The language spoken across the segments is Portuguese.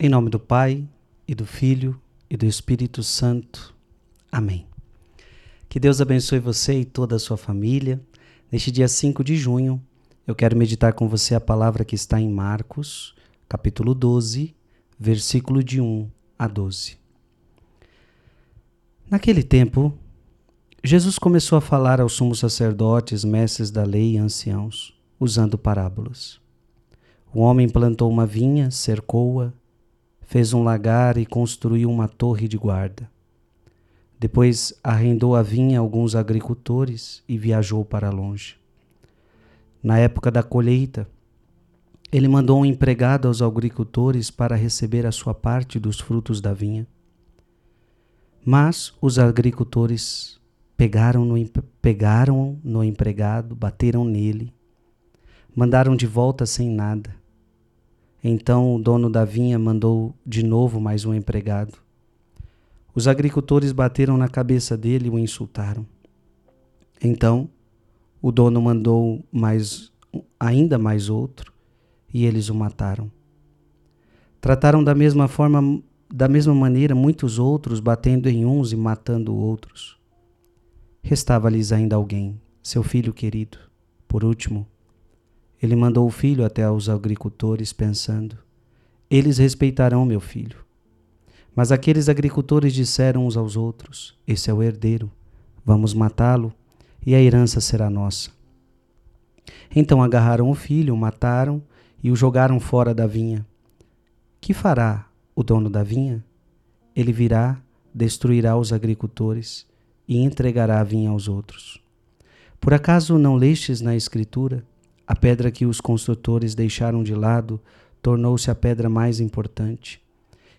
Em nome do Pai, e do Filho, e do Espírito Santo. Amém. Que Deus abençoe você e toda a sua família. Neste dia 5 de junho, eu quero meditar com você a palavra que está em Marcos, capítulo 12, versículo de 1 a 12. Naquele tempo, Jesus começou a falar aos sumos sacerdotes, mestres da lei e anciãos, usando parábolas. O homem plantou uma vinha, cercou-a, fez um lagar e construiu uma torre de guarda. Depois arrendou a vinha a alguns agricultores e viajou para longe. Na época da colheita, ele mandou um empregado aos agricultores para receber a sua parte dos frutos da vinha. Mas os agricultores pegaram no, pegaram no empregado, bateram nele, mandaram de volta sem nada. Então o dono da vinha mandou de novo mais um empregado. Os agricultores bateram na cabeça dele e o insultaram. Então o dono mandou mais ainda mais outro e eles o mataram. Trataram da mesma forma, da mesma maneira muitos outros, batendo em uns e matando outros. Restava-lhes ainda alguém, seu filho querido. Por último, ele mandou o filho até aos agricultores, pensando: Eles respeitarão meu filho. Mas aqueles agricultores disseram uns aos outros: Esse é o herdeiro, vamos matá-lo e a herança será nossa. Então agarraram o filho, o mataram e o jogaram fora da vinha. Que fará o dono da vinha? Ele virá, destruirá os agricultores e entregará a vinha aos outros. Por acaso não lestes na Escritura? A pedra que os construtores deixaram de lado tornou-se a pedra mais importante.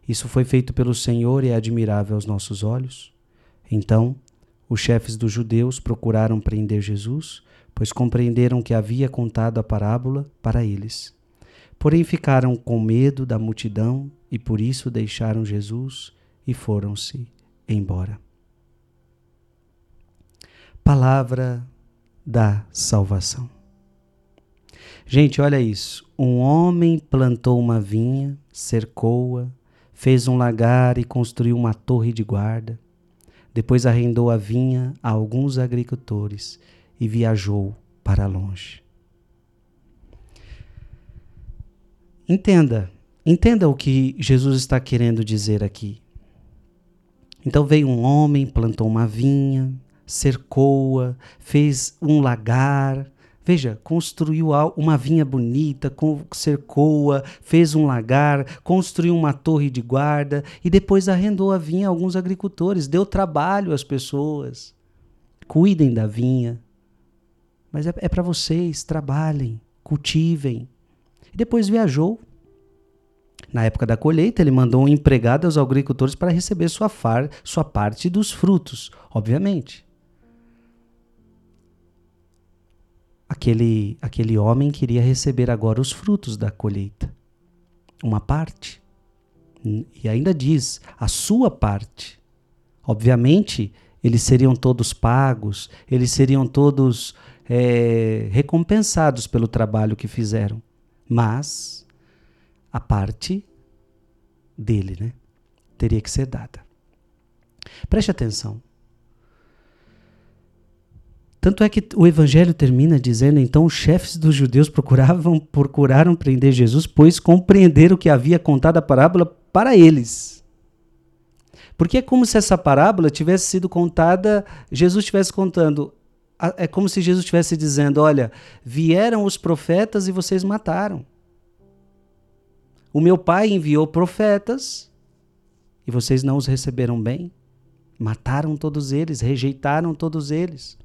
Isso foi feito pelo Senhor e é admirável aos nossos olhos. Então, os chefes dos judeus procuraram prender Jesus, pois compreenderam que havia contado a parábola para eles. Porém, ficaram com medo da multidão e por isso deixaram Jesus e foram-se embora. Palavra da salvação. Gente, olha isso. Um homem plantou uma vinha, cercou-a, fez um lagar e construiu uma torre de guarda. Depois arrendou a vinha a alguns agricultores e viajou para longe. Entenda, entenda o que Jesus está querendo dizer aqui. Então veio um homem, plantou uma vinha, cercou-a, fez um lagar, Veja, construiu uma vinha bonita, cercou-a, fez um lagar, construiu uma torre de guarda e depois arrendou a vinha a alguns agricultores, deu trabalho às pessoas. Cuidem da vinha. Mas é, é para vocês, trabalhem, cultivem. E depois viajou. Na época da colheita, ele mandou um empregado aos agricultores para receber sua, far, sua parte dos frutos, obviamente. Aquele, aquele homem queria receber agora os frutos da colheita. Uma parte. E ainda diz, a sua parte. Obviamente, eles seriam todos pagos, eles seriam todos é, recompensados pelo trabalho que fizeram. Mas a parte dele, né? Teria que ser dada. Preste atenção. Tanto é que o evangelho termina dizendo: então os chefes dos judeus procuravam, procuraram prender Jesus, pois compreenderam que havia contado a parábola para eles. Porque é como se essa parábola tivesse sido contada, Jesus estivesse contando. É como se Jesus estivesse dizendo: olha, vieram os profetas e vocês mataram. O meu pai enviou profetas e vocês não os receberam bem. Mataram todos eles, rejeitaram todos eles.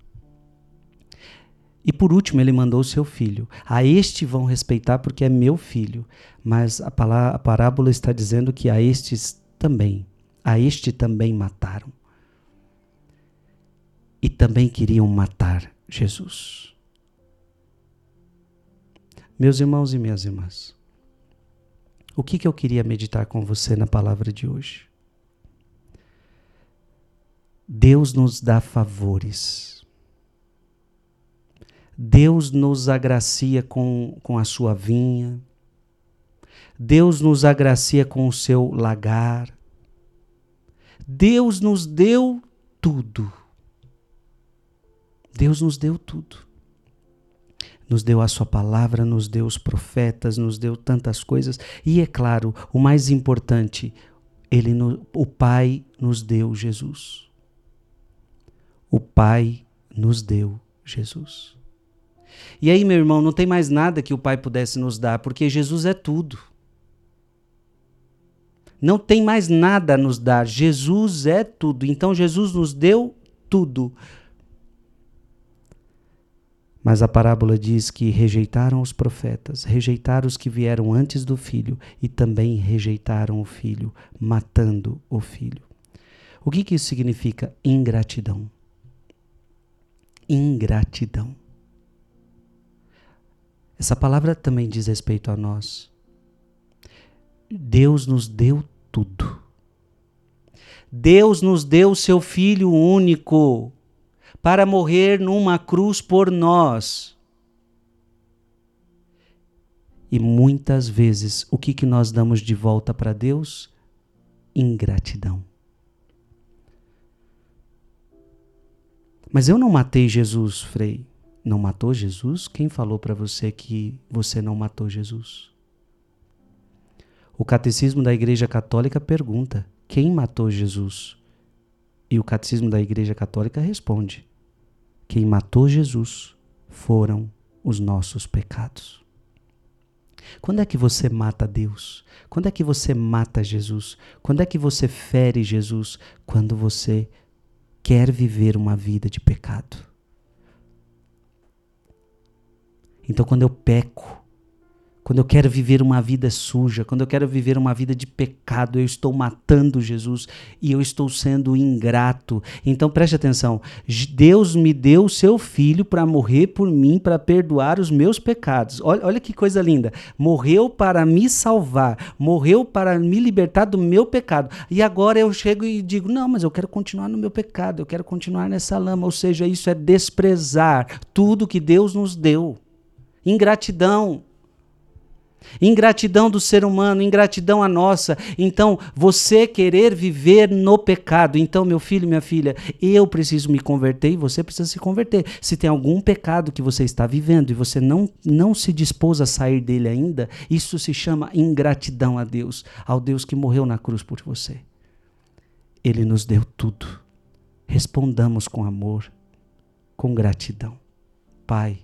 E por último, ele mandou o seu filho. A este vão respeitar porque é meu filho. Mas a, a parábola está dizendo que a estes também, a este também mataram. E também queriam matar Jesus. Meus irmãos e minhas irmãs, o que, que eu queria meditar com você na palavra de hoje? Deus nos dá favores Deus nos agracia com, com a sua vinha. Deus nos agracia com o seu lagar. Deus nos deu tudo. Deus nos deu tudo. Nos deu a Sua palavra, nos deu os profetas, nos deu tantas coisas. E é claro, o mais importante, ele, o Pai nos deu Jesus. O Pai nos deu Jesus. E aí, meu irmão, não tem mais nada que o Pai pudesse nos dar, porque Jesus é tudo. Não tem mais nada a nos dar. Jesus é tudo. Então, Jesus nos deu tudo. Mas a parábola diz que rejeitaram os profetas, rejeitaram os que vieram antes do filho e também rejeitaram o filho, matando o filho. O que, que isso significa? Ingratidão. Ingratidão. Essa palavra também diz respeito a nós. Deus nos deu tudo. Deus nos deu seu Filho único para morrer numa cruz por nós. E muitas vezes, o que, que nós damos de volta para Deus? Ingratidão. Mas eu não matei Jesus, Frei. Não matou Jesus? Quem falou para você que você não matou Jesus? O catecismo da Igreja Católica pergunta: quem matou Jesus? E o catecismo da Igreja Católica responde: quem matou Jesus foram os nossos pecados. Quando é que você mata Deus? Quando é que você mata Jesus? Quando é que você fere Jesus? Quando você quer viver uma vida de pecado. Então, quando eu peco, quando eu quero viver uma vida suja, quando eu quero viver uma vida de pecado, eu estou matando Jesus e eu estou sendo ingrato. Então preste atenção: Deus me deu o seu filho para morrer por mim, para perdoar os meus pecados. Olha, olha que coisa linda. Morreu para me salvar, morreu para me libertar do meu pecado. E agora eu chego e digo: não, mas eu quero continuar no meu pecado, eu quero continuar nessa lama. Ou seja, isso é desprezar tudo que Deus nos deu. Ingratidão. Ingratidão do ser humano, ingratidão a nossa. Então, você querer viver no pecado. Então, meu filho, minha filha, eu preciso me converter e você precisa se converter. Se tem algum pecado que você está vivendo e você não, não se dispôs a sair dele ainda, isso se chama ingratidão a Deus, ao Deus que morreu na cruz por você. Ele nos deu tudo. Respondamos com amor, com gratidão. Pai,